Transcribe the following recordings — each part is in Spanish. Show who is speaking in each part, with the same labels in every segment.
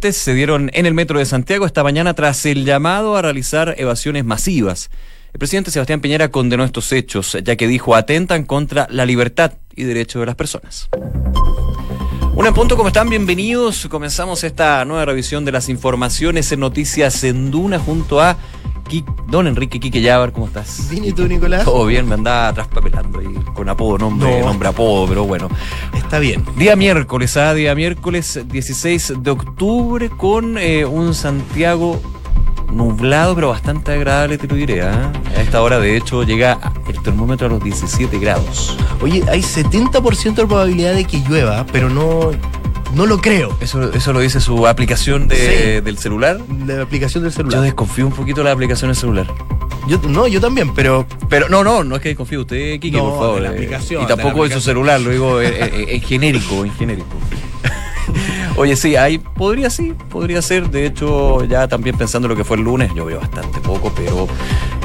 Speaker 1: se dieron en el metro de Santiago esta mañana tras el llamado a realizar evasiones masivas. El presidente Sebastián Piñera condenó estos hechos, ya que dijo atentan contra la libertad y derecho de las personas. Un en punto, ¿cómo están? Bienvenidos. Comenzamos esta nueva revisión de las informaciones en Noticias en Duna junto a Don Enrique Quique Yavar, ¿cómo estás?
Speaker 2: Bien, ¿y tú, Nicolás?
Speaker 1: Todo bien, me andaba traspapelando ahí con apodo, nombre, nombre, apodo, pero bueno.
Speaker 2: Está bien.
Speaker 1: Día miércoles, ¿ah? Día miércoles 16 de octubre con eh, un Santiago nublado, pero bastante agradable, te lo diré. ¿ah? A esta hora, de hecho, llega el termómetro a los 17 grados.
Speaker 2: Oye, hay 70% de probabilidad de que llueva, pero no, no lo creo.
Speaker 1: ¿Eso, eso lo dice su aplicación de, del celular?
Speaker 2: La aplicación del celular.
Speaker 1: Yo desconfío un poquito de la aplicación del celular.
Speaker 2: Yo, no, yo también, pero.
Speaker 1: Pero no, no, no es que desconfíe usted, Kike, por favor.
Speaker 2: la aplicación,
Speaker 1: y tampoco de, su celular, lo digo en, genérico, en genérico. Oye, sí, ahí podría sí, podría ser. De hecho, ya también pensando lo que fue el lunes, yo veo bastante poco, pero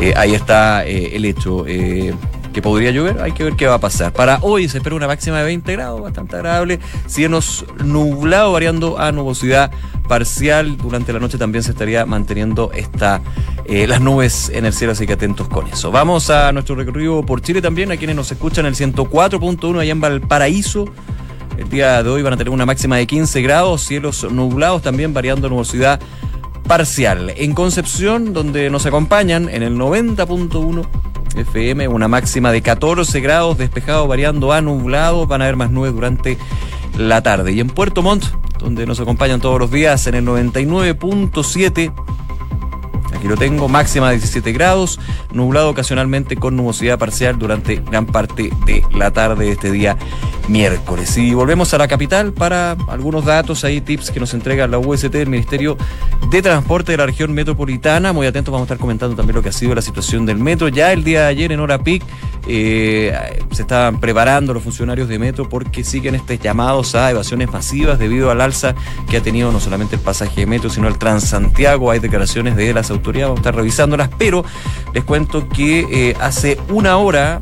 Speaker 1: eh, ahí está eh, el hecho. Eh, que podría llover, hay que ver qué va a pasar. Para hoy se espera una máxima de 20 grados, bastante agradable, cielos nublado variando a nubosidad parcial. Durante la noche también se estaría manteniendo esta, eh, las nubes en el cielo, así que atentos con eso. Vamos a nuestro recorrido por Chile también, a quienes nos escuchan el 104.1 allá en Valparaíso. El día de hoy van a tener una máxima de 15 grados, cielos nublados también variando nubosidad parcial. En Concepción, donde nos acompañan en el 90.1 FM, una máxima de 14 grados, despejado variando a nublado, van a haber más nubes durante la tarde. Y en Puerto Montt, donde nos acompañan todos los días en el 99.7 Aquí lo tengo, máxima de 17 grados, nublado ocasionalmente con nubosidad parcial durante gran parte de la tarde de este día miércoles. Y volvemos a la capital para algunos datos, hay tips que nos entrega la UST, el Ministerio de Transporte de la región metropolitana. Muy atentos, vamos a estar comentando también lo que ha sido la situación del metro. Ya el día de ayer en hora PIC eh, se estaban preparando los funcionarios de metro porque siguen estos llamados a evasiones masivas debido al alza que ha tenido no solamente el pasaje de metro, sino el Transantiago. Hay declaraciones de las autoridades vamos a estar revisándolas, pero les cuento que eh, hace una hora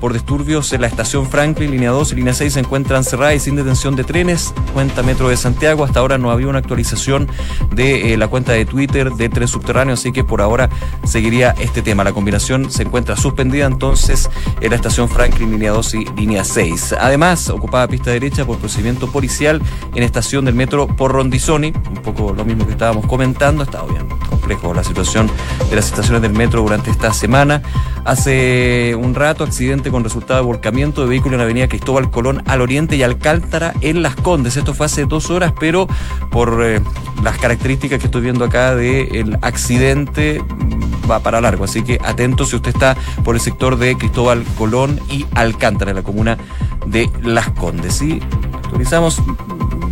Speaker 1: por disturbios en la estación Franklin, línea 2 y línea 6 se encuentran cerradas y sin detención de trenes. Cuenta Metro de Santiago. Hasta ahora no había una actualización de eh, la cuenta de Twitter de Tren Subterráneo, así que por ahora seguiría este tema. La combinación se encuentra suspendida entonces en la estación Franklin, línea 2 y línea 6. Además, ocupada pista derecha por procedimiento policial en estación del metro por Rondizoni, un poco lo mismo que estábamos comentando. Está bien complejo la situación de las estaciones del metro durante esta semana. Hace un rato, accidente con resultado de volcamiento de vehículo en la avenida Cristóbal Colón al oriente y Alcántara en Las Condes. Esto fue hace dos horas, pero por eh, las características que estoy viendo acá del accidente mm, va para largo. Así que atento si usted está por el sector de Cristóbal Colón y Alcántara, en la comuna de Las Condes. Y actualizamos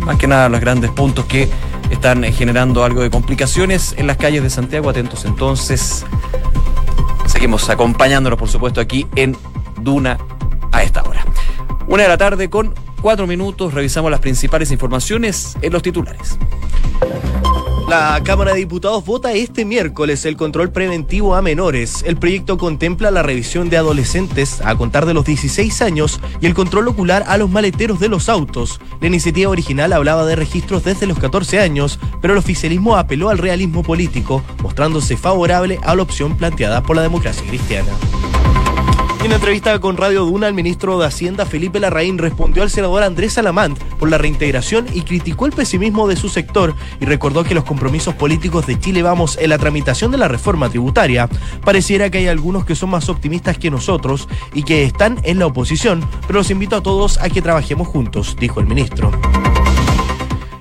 Speaker 1: más que nada los grandes puntos que están generando algo de complicaciones en las calles de Santiago. Atentos entonces. Seguimos acompañándonos, por supuesto, aquí en Duna a esta hora. Una de la tarde con cuatro minutos, revisamos las principales informaciones en los titulares.
Speaker 2: La Cámara de Diputados vota este miércoles el control preventivo a menores. El proyecto contempla la revisión de adolescentes a contar de los 16 años y el control ocular a los maleteros de los autos. La iniciativa original hablaba de registros desde los 14 años, pero el oficialismo apeló al realismo político, mostrándose favorable a la opción planteada por la democracia cristiana. En entrevista con Radio Duna, el ministro de Hacienda, Felipe Larraín, respondió al senador Andrés Salamant por la reintegración y criticó el pesimismo de su sector y recordó que los compromisos políticos de Chile Vamos en la tramitación de la reforma tributaria pareciera que hay algunos que son más optimistas que nosotros y que están en la oposición, pero los invito a todos a que trabajemos juntos, dijo el ministro.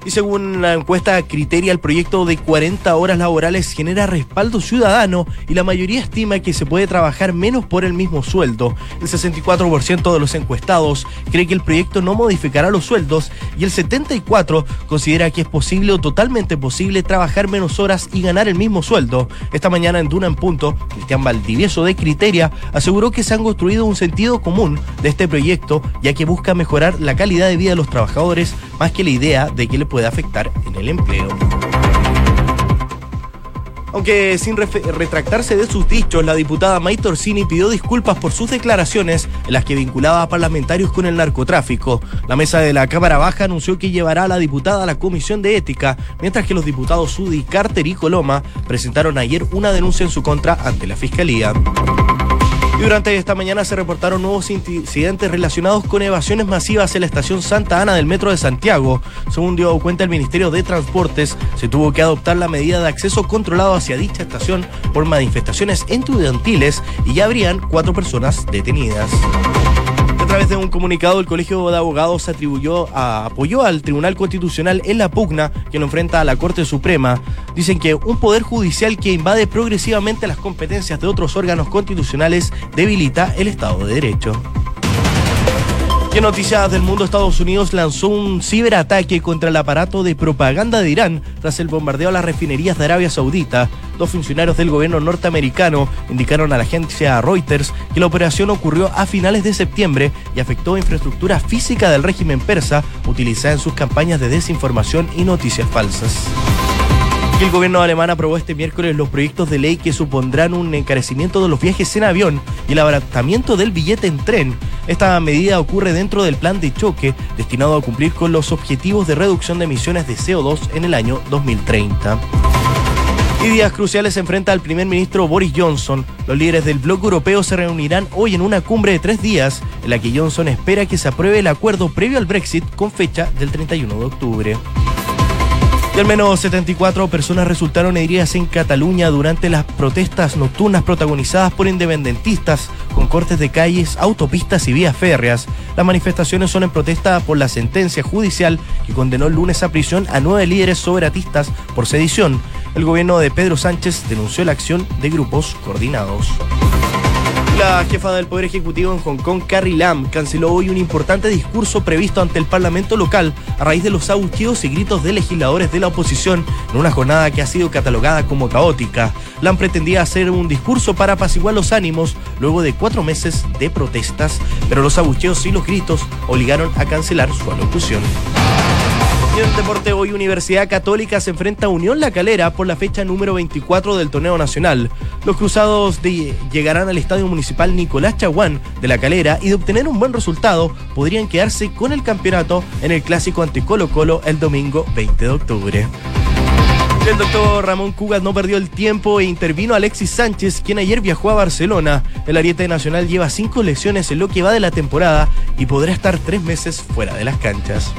Speaker 2: Y según la encuesta Criteria, el proyecto de 40 horas laborales genera respaldo ciudadano y la mayoría estima que se puede trabajar menos por el mismo sueldo. El 64% de los encuestados cree que el proyecto no modificará los sueldos y el 74% considera que es posible o totalmente posible trabajar menos horas y ganar el mismo sueldo. Esta mañana en Duna en Punto, Cristian Valdivieso de Criteria aseguró que se han construido un sentido común de este proyecto ya que busca mejorar la calidad de vida de los trabajadores más que la idea de que le puede afectar en el empleo. Aunque sin retractarse de sus dichos, la diputada May Torsini pidió disculpas por sus declaraciones en las que vinculaba a parlamentarios con el narcotráfico. La mesa de la Cámara Baja anunció que llevará a la diputada a la Comisión de Ética, mientras que los diputados Sudi, Carter y Coloma presentaron ayer una denuncia en su contra ante la Fiscalía. Y durante esta mañana se reportaron nuevos incidentes relacionados con evasiones masivas en la estación Santa Ana del Metro de Santiago. Según dio cuenta el Ministerio de Transportes, se tuvo que adoptar la medida de acceso controlado hacia dicha estación por manifestaciones estudiantiles y ya habrían cuatro personas detenidas través de un comunicado, el Colegio de Abogados atribuyó apoyó al Tribunal Constitucional en la pugna que lo enfrenta a la Corte Suprema. Dicen que un poder judicial que invade progresivamente las competencias de otros órganos constitucionales debilita el Estado de Derecho. ¿Qué noticias del mundo? Estados Unidos lanzó un ciberataque contra el aparato de propaganda de Irán tras el bombardeo a las refinerías de Arabia Saudita. Dos funcionarios del gobierno norteamericano indicaron a la agencia Reuters que la operación ocurrió a finales de septiembre y afectó infraestructura física del régimen persa utilizada en sus campañas de desinformación y noticias falsas. El gobierno alemán aprobó este miércoles los proyectos de ley que supondrán un encarecimiento de los viajes en avión y el abaratamiento del billete en tren. Esta medida ocurre dentro del plan de choque destinado a cumplir con los objetivos de reducción de emisiones de CO2 en el año 2030. Y días cruciales se enfrenta al primer ministro Boris Johnson. Los líderes del bloque europeo se reunirán hoy en una cumbre de tres días, en la que Johnson espera que se apruebe el acuerdo previo al Brexit con fecha del 31 de octubre. Y al menos 74 personas resultaron heridas en Cataluña durante las protestas nocturnas protagonizadas por independentistas con cortes de calles, autopistas y vías férreas. Las manifestaciones son en protesta por la sentencia judicial que condenó el lunes a prisión a nueve líderes soberatistas por sedición. El gobierno de Pedro Sánchez denunció la acción de grupos coordinados. La jefa del Poder Ejecutivo en Hong Kong, Carrie Lam, canceló hoy un importante discurso previsto ante el Parlamento local a raíz de los abucheos y gritos de legisladores de la oposición en una jornada que ha sido catalogada como caótica. Lam pretendía hacer un discurso para apaciguar los ánimos luego de cuatro meses de protestas, pero los abucheos y los gritos obligaron a cancelar su alocución. En deporte hoy Universidad Católica se enfrenta a Unión La Calera por la fecha número 24 del torneo nacional. Los cruzados llegarán al Estadio Municipal Nicolás Chaguán de La Calera y de obtener un buen resultado podrían quedarse con el campeonato en el clásico ante Colo Colo el domingo 20 de octubre. El doctor Ramón Cugat no perdió el tiempo e intervino Alexis Sánchez, quien ayer viajó a Barcelona. El ariete nacional lleva cinco lesiones en lo que va de la temporada y podrá estar tres meses fuera de las canchas.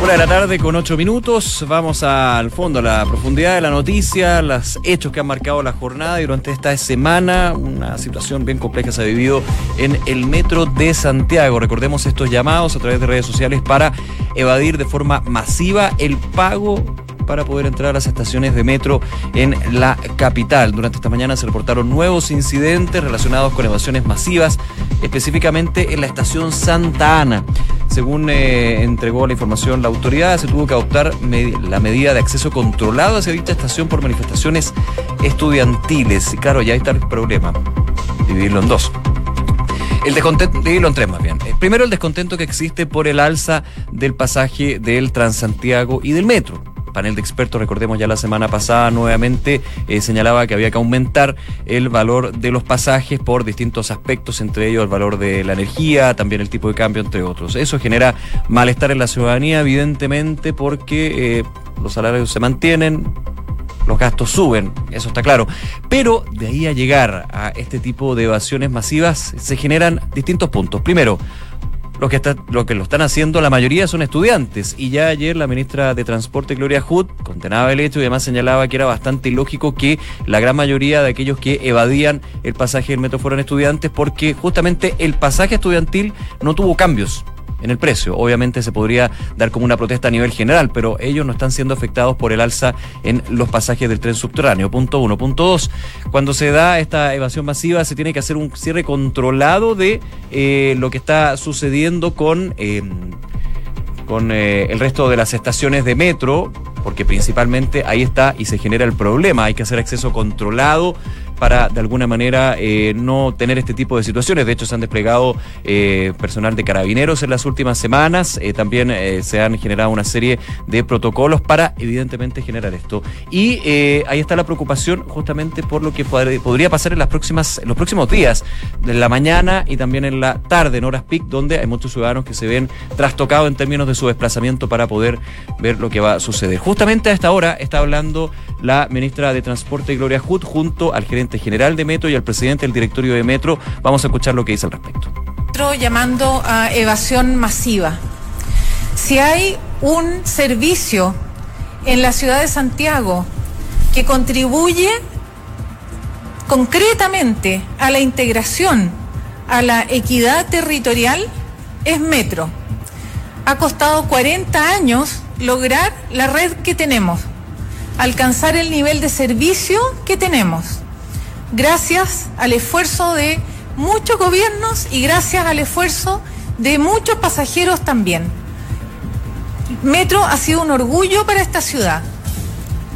Speaker 1: Una de la tarde con ocho minutos. Vamos al fondo, a la profundidad de la noticia, los hechos que han marcado la jornada y durante esta semana. Una situación bien compleja se ha vivido en el metro de Santiago. Recordemos estos llamados a través de redes sociales para evadir de forma masiva el pago para poder entrar a las estaciones de metro en la capital. Durante esta mañana se reportaron nuevos incidentes relacionados con evasiones masivas, específicamente en la estación Santa Ana. Según eh, entregó la información la autoridad, se tuvo que adoptar la medida de acceso controlado hacia dicha estación por manifestaciones estudiantiles. Y claro, ya está el problema. Dividirlo en dos. El descontento, dividirlo en tres más bien. Eh, primero, el descontento que existe por el alza del pasaje del Transantiago y del metro panel de expertos, recordemos ya la semana pasada nuevamente eh, señalaba que había que aumentar el valor de los pasajes por distintos aspectos, entre ellos el valor de la energía, también el tipo de cambio, entre otros. Eso genera malestar en la ciudadanía, evidentemente, porque eh, los salarios se mantienen, los gastos suben, eso está claro. Pero de ahí a llegar a este tipo de evasiones masivas se generan distintos puntos. Primero, lo que, está, lo que lo están haciendo la mayoría son estudiantes. Y ya ayer la ministra de Transporte, Gloria Hood, condenaba el hecho y además señalaba que era bastante ilógico que la gran mayoría de aquellos que evadían el pasaje del metro fueran estudiantes porque justamente el pasaje estudiantil no tuvo cambios en el precio. Obviamente se podría dar como una protesta a nivel general, pero ellos no están siendo afectados por el alza en los pasajes del tren subterráneo. Punto uno. Punto dos, cuando se da esta evasión masiva se tiene que hacer un cierre controlado de eh, lo que está sucediendo con... Eh, con eh, el resto de las estaciones de metro, porque principalmente ahí está y se genera el problema. Hay que hacer acceso controlado para de alguna manera eh, no tener este tipo de situaciones. De hecho, se han desplegado eh, personal de carabineros en las últimas semanas. Eh, también se han generado una serie de protocolos para, evidentemente, generar esto. Y ahí está la preocupación justamente por lo que podría pasar en las próximas, en los próximos días, de la mañana y también en la tarde, en horas peak, donde hay muchos ciudadanos que se ven trastocados en términos de su desplazamiento para poder ver lo que va a suceder. Justamente a esta hora está hablando la ministra de Transporte Gloria Hood junto al gerente general de Metro y al presidente del directorio de Metro. Vamos a escuchar lo que dice al respecto.
Speaker 3: Llamando a evasión masiva. Si hay un servicio en la ciudad de Santiago que contribuye concretamente a la integración, a la equidad territorial, es Metro. Ha costado 40 años lograr la red que tenemos alcanzar el nivel de servicio que tenemos, gracias al esfuerzo de muchos gobiernos y gracias al esfuerzo de muchos pasajeros también. Metro ha sido un orgullo para esta ciudad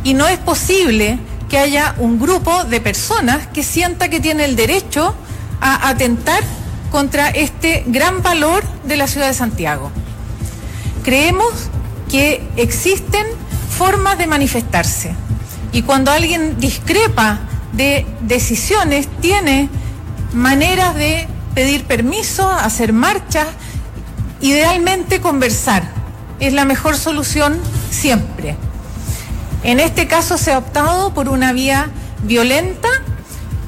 Speaker 3: y no es posible que haya un grupo de personas que sienta que tiene el derecho a atentar contra este gran valor de la ciudad de Santiago. Creemos que existen formas de manifestarse. Y cuando alguien discrepa de decisiones, tiene maneras de pedir permiso, hacer marchas, idealmente conversar. Es la mejor solución siempre. En este caso se ha optado por una vía violenta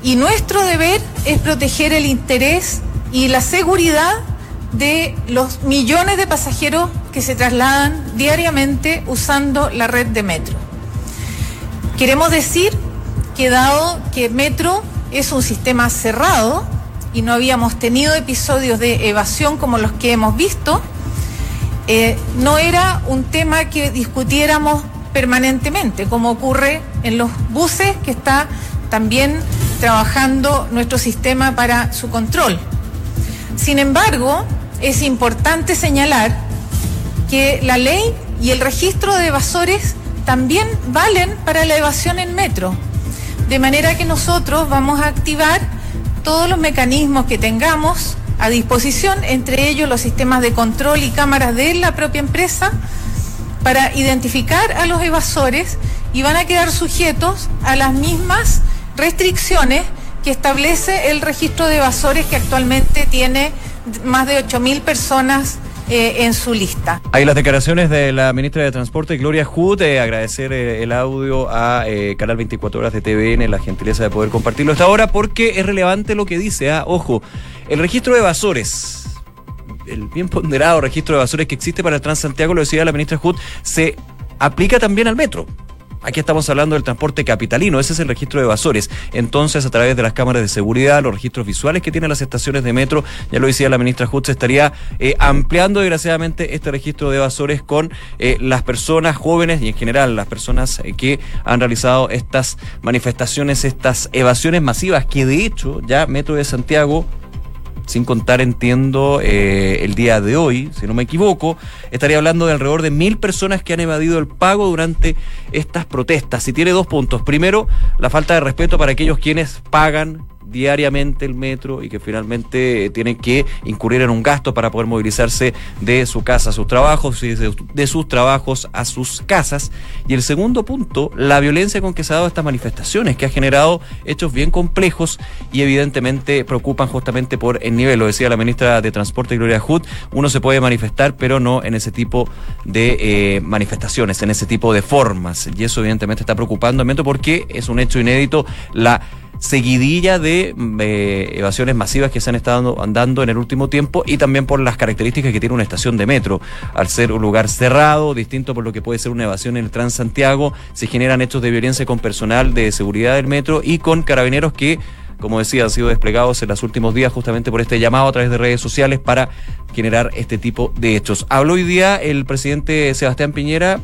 Speaker 3: y nuestro deber es proteger el interés y la seguridad de los millones de pasajeros que se trasladan diariamente usando la red de metro. Queremos decir que dado que metro es un sistema cerrado y no habíamos tenido episodios de evasión como los que hemos visto, eh, no era un tema que discutiéramos permanentemente, como ocurre en los buses que está también trabajando nuestro sistema para su control. Sin embargo, es importante señalar que la ley y el registro de evasores también valen para la evasión en metro. De manera que nosotros vamos a activar todos los mecanismos que tengamos a disposición, entre ellos los sistemas de control y cámaras de la propia empresa, para identificar a los evasores y van a quedar sujetos a las mismas restricciones que establece el registro de evasores que actualmente tiene más de 8.000 personas eh, en su lista.
Speaker 1: Hay las declaraciones de la ministra de Transporte, Gloria Hood, eh, agradecer eh, el audio a Canal 24 Horas de TVN, la gentileza de poder compartirlo hasta ahora, porque es relevante lo que dice. Ah, ojo, el registro de evasores, el bien ponderado registro de evasores que existe para el Transantiago, lo decía la ministra Hood, se aplica también al metro. Aquí estamos hablando del transporte capitalino, ese es el registro de evasores. Entonces, a través de las cámaras de seguridad, los registros visuales que tienen las estaciones de metro, ya lo decía la ministra Jutz, estaría eh, ampliando desgraciadamente este registro de evasores con eh, las personas jóvenes y en general las personas eh, que han realizado estas manifestaciones, estas evasiones masivas, que de hecho ya Metro de Santiago sin contar, entiendo, eh, el día de hoy, si no me equivoco, estaría hablando de alrededor de mil personas que han evadido el pago durante estas protestas. Y tiene dos puntos. Primero, la falta de respeto para aquellos quienes pagan diariamente el metro y que finalmente eh, tienen que incurrir en un gasto para poder movilizarse de su casa a sus trabajos y de, sus trabajos a sus casas. Y el segundo punto, la violencia con que se ha dado estas manifestaciones, que ha generado hechos bien complejos y evidentemente preocupan justamente por el nivel. Lo decía la ministra de Transporte, Gloria Hood, uno se puede manifestar, pero no en ese tipo de eh, manifestaciones, en ese tipo de formas. Y eso evidentemente está preocupando al metro porque es un hecho inédito la seguidilla de eh, evasiones masivas que se han estado andando en el último tiempo y también por las características que tiene una estación de metro. Al ser un lugar cerrado, distinto por lo que puede ser una evasión en el Transantiago, se generan hechos de violencia con personal de seguridad del metro y con carabineros que como decía, han sido desplegados en los últimos días justamente por este llamado a través de redes sociales para generar este tipo de hechos. Habló hoy día el presidente Sebastián Piñera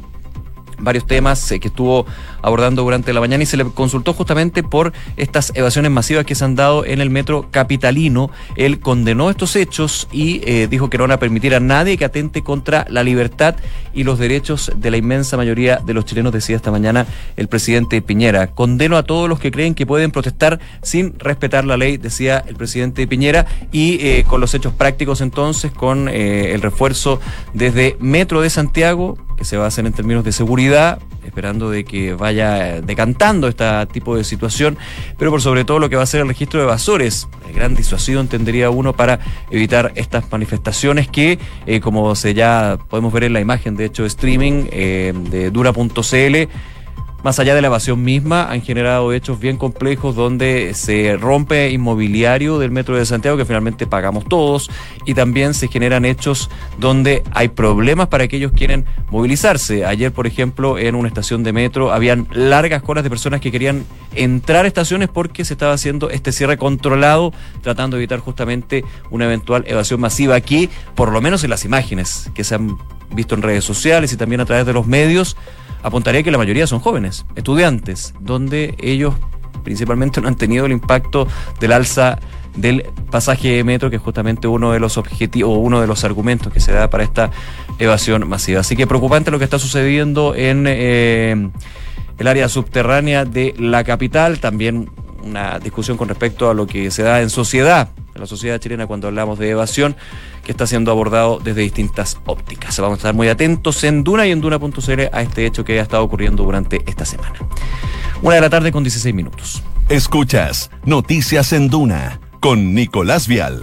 Speaker 1: varios temas eh, que estuvo abordando durante la mañana y se le consultó justamente por estas evasiones masivas que se han dado en el metro capitalino. Él condenó estos hechos y eh, dijo que no van a permitir a nadie que atente contra la libertad y los derechos de la inmensa mayoría de los chilenos, decía esta mañana el presidente Piñera. Condeno a todos los que creen que pueden protestar sin respetar la ley, decía el presidente Piñera, y eh, con los hechos prácticos entonces, con el refuerzo desde Metro de Santiago, que se va a hacer en términos de seguridad, esperando de que vaya decantando este tipo de situación, pero por sobre todo lo que va a ser el registro de evasores, gran disuasión tendría uno para evitar estas manifestaciones que, eh, como se ya podemos ver en la imagen, de hecho, streaming eh, de dura.cl, más allá de la evasión misma, han generado hechos bien complejos donde se rompe inmobiliario del Metro de Santiago que finalmente pagamos todos y también se generan hechos donde hay problemas para aquellos que quieren movilizarse. Ayer, por ejemplo, en una estación de metro habían largas colas de personas que querían entrar a estaciones porque se estaba haciendo este cierre controlado, tratando de evitar justamente una eventual evasión masiva aquí, por lo menos en las imágenes que se han visto en redes sociales y también a través de los medios apuntaría que la mayoría son jóvenes, estudiantes, donde ellos principalmente no han tenido el impacto del alza del pasaje de metro, que es justamente uno de los objetivos, o uno de los argumentos que se da para esta evasión masiva. Así que preocupante lo que está sucediendo en eh, el área subterránea de la capital, también una discusión con respecto a lo que se da en sociedad, en la sociedad chilena cuando hablamos de evasión que está siendo abordado desde distintas ópticas. Vamos a estar muy atentos en Duna y en Duna.cl a este hecho que ha estado ocurriendo durante esta semana. Una de la tarde con 16 minutos.
Speaker 4: Escuchas Noticias en Duna con Nicolás Vial.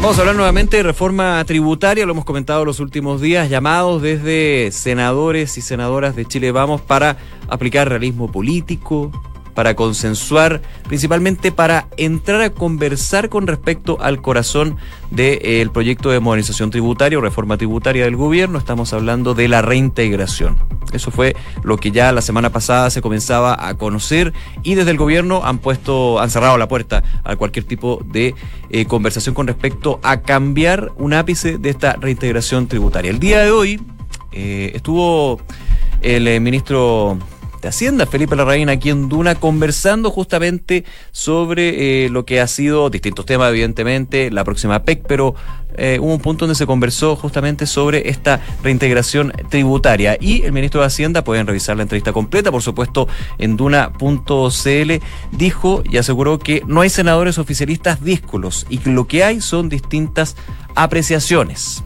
Speaker 1: Vamos a hablar nuevamente de reforma tributaria, lo hemos comentado los últimos días, llamados desde senadores y senadoras de Chile Vamos para aplicar realismo político, para consensuar, principalmente para entrar a conversar con respecto al corazón del eh, proyecto de modernización tributaria o reforma tributaria del gobierno. Estamos hablando de la reintegración. Eso fue lo que ya la semana pasada se comenzaba a conocer y desde el gobierno han puesto, han cerrado la puerta a cualquier tipo de eh, conversación con respecto a cambiar un ápice de esta reintegración tributaria. El día de hoy eh, estuvo el ministro de Hacienda, Felipe Larraín, aquí en Duna, conversando justamente sobre eh, lo que ha sido distintos temas, evidentemente, la próxima PEC, pero eh, hubo un punto donde se conversó justamente sobre esta reintegración tributaria. Y el ministro de Hacienda, pueden revisar la entrevista completa, por supuesto, en duna.cl, dijo y aseguró que no hay senadores oficialistas díscolos y que lo que hay son distintas apreciaciones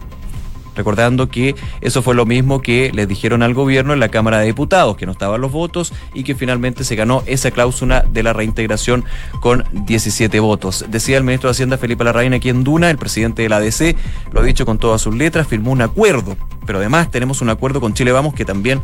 Speaker 1: recordando que eso fue lo mismo que le dijeron al gobierno en la Cámara de Diputados, que no estaban los votos y que finalmente se ganó esa cláusula de la reintegración con 17 votos. Decía el ministro de Hacienda Felipe Larraín aquí en Duna, el presidente de la ADC, lo ha dicho con todas sus letras, firmó un acuerdo, pero además tenemos un acuerdo con Chile Vamos que también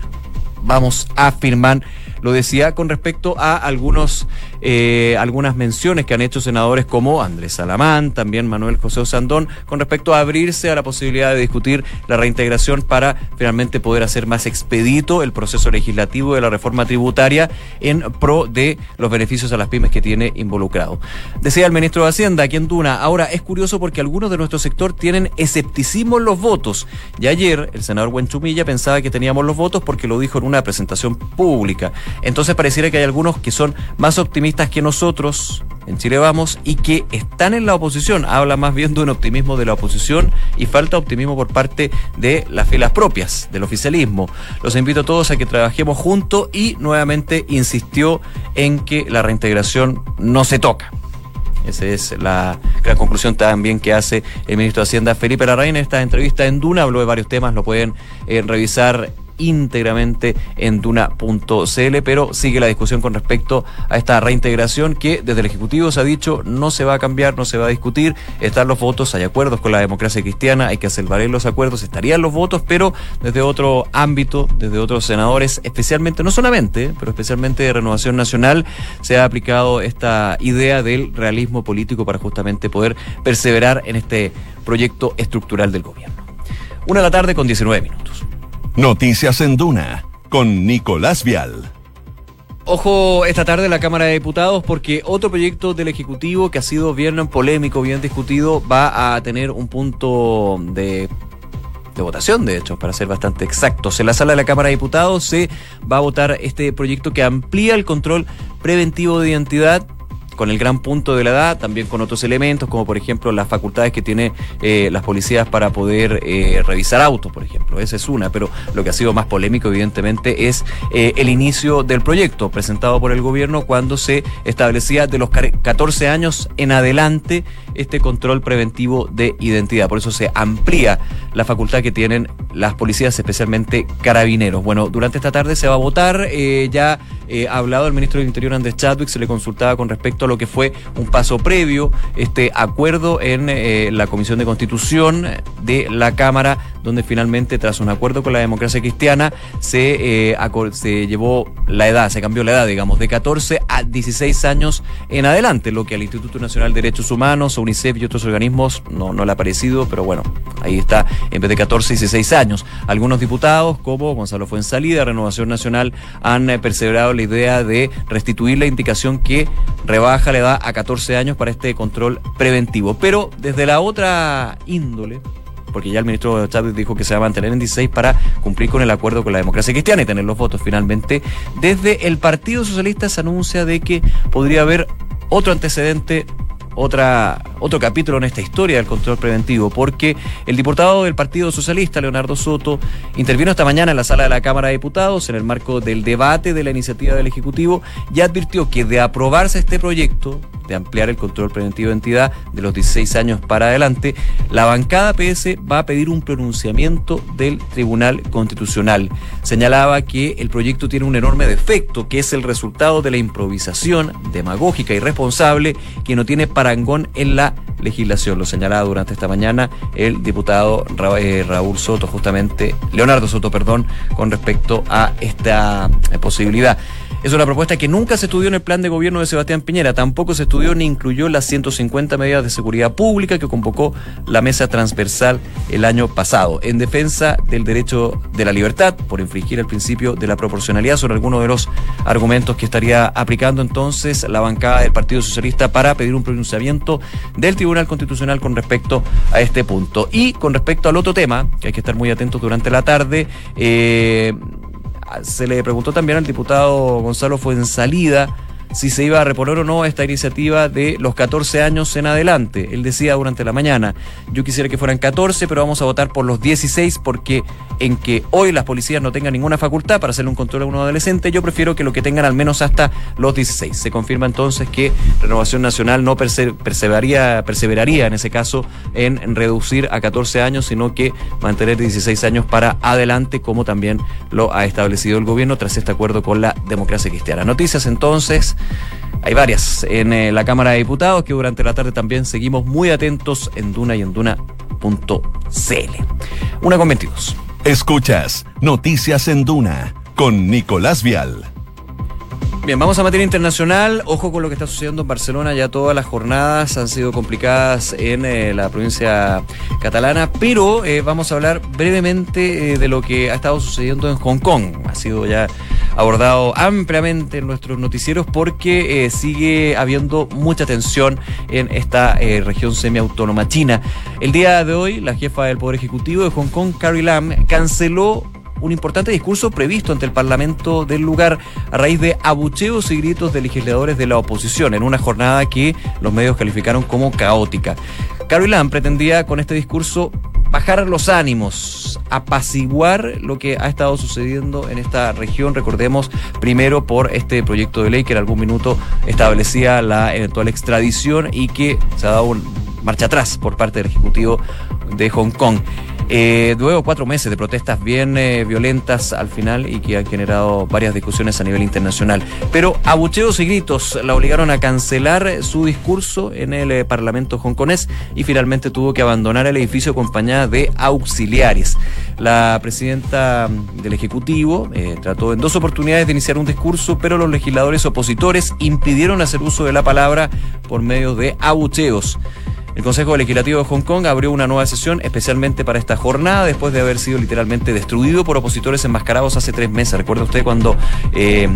Speaker 1: vamos a firmar lo decía con respecto a algunos, eh, algunas menciones que han hecho senadores como Andrés Salamán, también Manuel José Osandón, con respecto a abrirse a la posibilidad de discutir la reintegración para finalmente poder hacer más expedito el proceso legislativo de la reforma tributaria en pro de los beneficios a las pymes que tiene involucrado. Decía el ministro de Hacienda aquí en Duna, ahora es curioso porque algunos de nuestro sector tienen escepticismo en los votos. Y ayer el senador Buenchumilla pensaba que teníamos los votos porque lo dijo en una presentación pública. Entonces pareciera que hay algunos que son más optimistas que nosotros en Chile Vamos y que están en la oposición. Habla más bien de un optimismo de la oposición y falta optimismo por parte de las filas propias del oficialismo. Los invito a todos a que trabajemos juntos y nuevamente insistió en que la reintegración no se toca. Esa es la conclusión también que hace el ministro de Hacienda Felipe Larraín en esta entrevista en Duna. Habló de varios temas, lo pueden eh, revisar íntegramente en duna.cl, pero sigue la discusión con respecto a esta reintegración que desde el Ejecutivo se ha dicho no se va a cambiar, no se va a discutir, están los votos, hay acuerdos con la democracia cristiana, hay que valer los acuerdos, estarían los votos, pero desde otro ámbito, desde otros senadores, especialmente, no solamente, pero especialmente de Renovación Nacional, se ha aplicado esta idea del realismo político para justamente poder perseverar en este proyecto estructural del gobierno. Una de la tarde con 19 minutos.
Speaker 4: Noticias en Duna con Nicolás Vial.
Speaker 1: Ojo esta tarde en la Cámara de Diputados porque otro proyecto del Ejecutivo que ha sido bien polémico, bien discutido, va a tener un punto de de votación, de hecho, para ser bastante exactos. En la sala de la Cámara de Diputados se va a votar este proyecto que amplía el control preventivo de identidad con el gran punto de la edad, también con otros elementos, como por ejemplo las facultades que tiene eh, las policías para poder eh, revisar autos, por ejemplo. Esa es una, pero lo que ha sido más polémico, evidentemente, es eh, el inicio del proyecto presentado por el gobierno cuando se establecía de los 14 años en adelante este control preventivo de identidad. Por eso se amplía la facultad que tienen las policías, especialmente carabineros. Bueno, durante esta tarde se va a votar. ya ha hablado el ministro del Interior, Andrés Chadwick, se le consultaba con respecto a lo que fue un paso previo, este acuerdo en eh, la Comisión de Constitución de la Cámara, donde finalmente, tras un acuerdo con la democracia cristiana, se, eh, se llevó la edad, se cambió la edad, digamos, de 14 a 16 años en adelante, lo que al Instituto Nacional de Derechos Humanos, UNICEF y otros organismos no, no le ha parecido, pero bueno, ahí está, en vez de 14 y 16 años. Algunos diputados, como Gonzalo Fuensalida, Renovación Nacional, han eh, perseverado la idea de restituir la indicación que rebaja le da a 14 años para este control preventivo. Pero desde la otra índole, porque ya el ministro Chávez dijo que se va a mantener en 16 para cumplir con el acuerdo con la democracia cristiana y tener los votos finalmente. Desde el Partido Socialista se anuncia de que podría haber otro antecedente otra, otro capítulo en esta historia del control preventivo, porque el diputado del Partido Socialista, Leonardo Soto, intervino esta mañana en la sala de la Cámara de Diputados en el marco del debate de la iniciativa del Ejecutivo y advirtió que de aprobarse este proyecto, de ampliar el control preventivo de entidad de los 16 años para adelante, la bancada PS va a pedir un pronunciamiento del Tribunal Constitucional. Señalaba que el proyecto tiene un enorme defecto, que es el resultado de la improvisación demagógica y responsable que no tiene en la legislación. Lo señalaba durante esta mañana el diputado eh, Raúl Soto, justamente, Leonardo Soto, perdón, con respecto a esta eh, posibilidad. Es una propuesta que nunca se estudió en el plan de gobierno de Sebastián Piñera, tampoco se estudió ni incluyó las 150 medidas de seguridad pública que convocó la mesa transversal el año pasado, en defensa del derecho de la libertad, por infringir el principio de la proporcionalidad sobre algunos de los argumentos que estaría aplicando entonces la bancada del Partido Socialista para pedir un pronunciamiento del Tribunal Constitucional con respecto a este punto. Y con respecto al otro tema, que hay que estar muy atentos durante la tarde, eh, se le preguntó también al diputado Gonzalo Fuensalida si se iba a reponer o no esta iniciativa de los 14 años en adelante. Él decía durante la mañana, yo quisiera que fueran 14, pero vamos a votar por los 16 porque en que hoy las policías no tengan ninguna facultad para hacerle un control a un adolescente, yo prefiero que lo que tengan al menos hasta los 16. Se confirma entonces que Renovación Nacional no perseveraría, perseveraría en ese caso en reducir a 14 años, sino que mantener 16 años para adelante, como también lo ha establecido el gobierno tras este acuerdo con la democracia cristiana. Noticias entonces. Hay varias en eh, la Cámara de Diputados que durante la tarde también seguimos muy atentos en Duna y en Duna.cl. Una con 22.
Speaker 4: Escuchas Noticias en Duna con Nicolás Vial.
Speaker 1: Bien, vamos a materia internacional. Ojo con lo que está sucediendo en Barcelona. Ya todas las jornadas han sido complicadas en eh, la provincia catalana, pero eh, vamos a hablar brevemente de lo que ha estado sucediendo en Hong Kong. Ha sido ya abordado ampliamente en nuestros noticieros porque eh, sigue habiendo mucha tensión en esta eh, región semiautónoma china. El día de hoy, la jefa del Poder Ejecutivo de Hong Kong, Carrie Lam, canceló un importante discurso previsto ante el Parlamento del lugar a raíz de abucheos y gritos de legisladores de la oposición en una jornada que los medios calificaron como caótica. Lam pretendía con este discurso bajar los ánimos, apaciguar lo que ha estado sucediendo en esta región. Recordemos primero por este proyecto de ley que en algún minuto establecía la eventual extradición y que se ha dado marcha atrás por parte del Ejecutivo de Hong Kong. Eh, luego cuatro meses de protestas bien eh, violentas al final y que han generado varias discusiones a nivel internacional. Pero abucheos y gritos la obligaron a cancelar su discurso en el eh, Parlamento hongkonés y finalmente tuvo que abandonar el edificio acompañada de auxiliares. La presidenta del Ejecutivo trató en dos oportunidades de iniciar un discurso, pero los legisladores opositores impidieron hacer uso de la palabra por medio de abucheos. El Consejo Legislativo de Hong Kong abrió una nueva sesión especialmente para esta jornada después de haber sido literalmente destruido por opositores enmascarados hace tres meses. Recuerda usted cuando eh,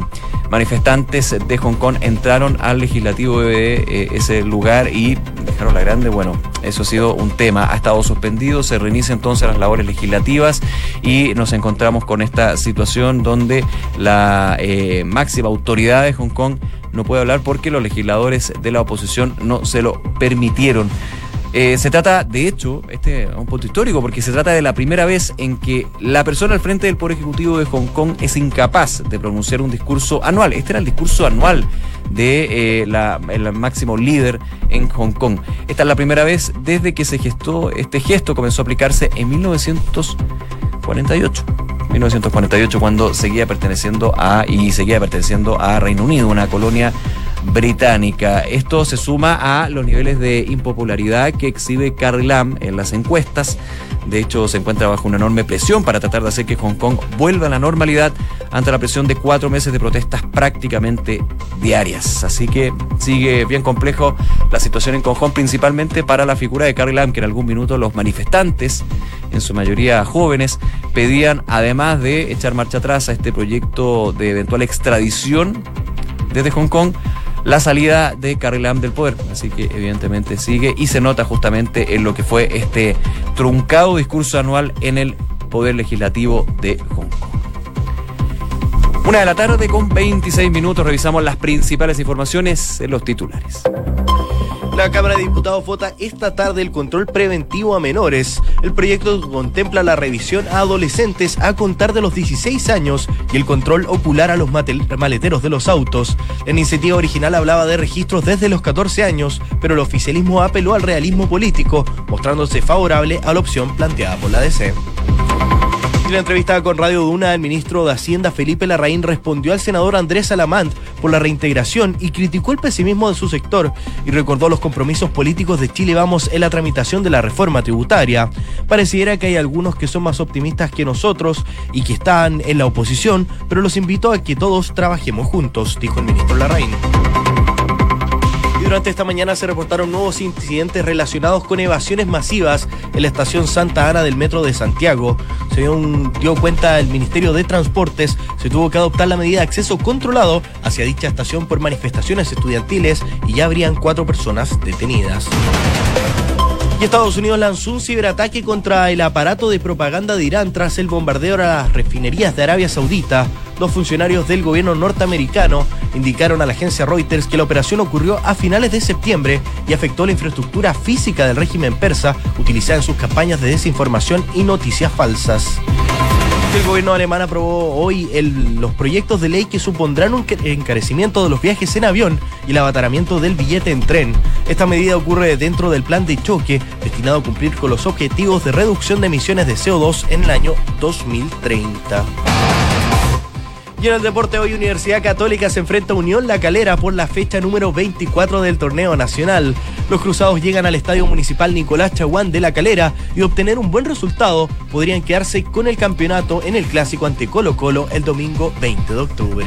Speaker 1: manifestantes de Hong Kong entraron al legislativo de eh, ese lugar y dejaron la grande, bueno, eso ha sido un tema. Ha estado suspendido, se reinicia entonces las labores legislativas y nos encontramos con esta situación donde la eh, máxima autoridad de Hong Kong no puede hablar porque los legisladores de la oposición no se lo permitieron. Eh, se trata, de hecho, este es un punto histórico, porque se trata de la primera vez en que la persona al frente del Poder Ejecutivo de Hong Kong es incapaz de pronunciar un discurso anual. Este era el discurso anual de eh, la, el máximo líder en Hong Kong. Esta es la primera vez desde que se gestó, este gesto comenzó a aplicarse en 1948. 1948 cuando seguía perteneciendo a y seguía perteneciendo a Reino Unido, una colonia británica. Esto se suma a los niveles de impopularidad que exhibe Carrie Lam en las encuestas. De hecho, se encuentra bajo una enorme presión para tratar de hacer que Hong Kong vuelva a la normalidad ante la presión de cuatro meses de protestas prácticamente diarias. Así que sigue bien complejo la situación en Hong Kong, principalmente para la figura de Carrie Lam, que en algún minuto los manifestantes, en su mayoría jóvenes, pedían, además de echar marcha atrás a este proyecto de eventual extradición desde Hong Kong, la salida de Carrie del poder. Así que evidentemente sigue y se nota justamente en lo que fue este truncado discurso anual en el poder legislativo de Hong Kong. Una de la tarde con 26 minutos revisamos las principales informaciones en los titulares.
Speaker 2: La Cámara de Diputados vota esta tarde el control preventivo a menores. El proyecto contempla la revisión a adolescentes a contar de los 16 años y el control ocular a los maleteros de los autos. La iniciativa original hablaba de registros desde los 14 años, pero el oficialismo apeló al realismo político, mostrándose favorable a la opción planteada por la DC. En la entrevista con Radio Duna, el ministro de Hacienda Felipe Larraín respondió al senador Andrés Alamant por la reintegración y criticó el pesimismo de su sector y recordó los compromisos políticos de Chile Vamos en la tramitación de la reforma tributaria. Pareciera que hay algunos que son más optimistas que nosotros y que están en la oposición, pero los invito a que todos trabajemos juntos, dijo el ministro Larraín durante esta mañana se reportaron nuevos incidentes relacionados con evasiones masivas en la estación Santa Ana del Metro de Santiago. Se dio, cuenta el Ministerio de Transportes, se tuvo que adoptar la medida de acceso controlado hacia dicha estación por manifestaciones estudiantiles y ya habrían cuatro personas detenidas. Y Estados Unidos lanzó un ciberataque contra el aparato de propaganda de Irán tras el bombardeo a las refinerías de Arabia Saudita. Dos funcionarios del gobierno norteamericano indicaron a la agencia Reuters que la operación ocurrió a finales de septiembre y afectó la infraestructura física del régimen persa utilizada en sus campañas de desinformación y noticias falsas. El gobierno alemán aprobó hoy los proyectos de ley que supondrán un encarecimiento de los viajes en avión y el abataramiento del billete en tren. Esta medida ocurre dentro del plan de choque destinado a cumplir con los objetivos de reducción de emisiones de CO2 en el año 2030. Y en el deporte hoy Universidad Católica se enfrenta a Unión La Calera por la fecha número 24 del torneo nacional. Los cruzados llegan al Estadio Municipal Nicolás Chaguán de La Calera y obtener un buen resultado podrían quedarse con el campeonato en el clásico ante Colo Colo el domingo 20 de octubre.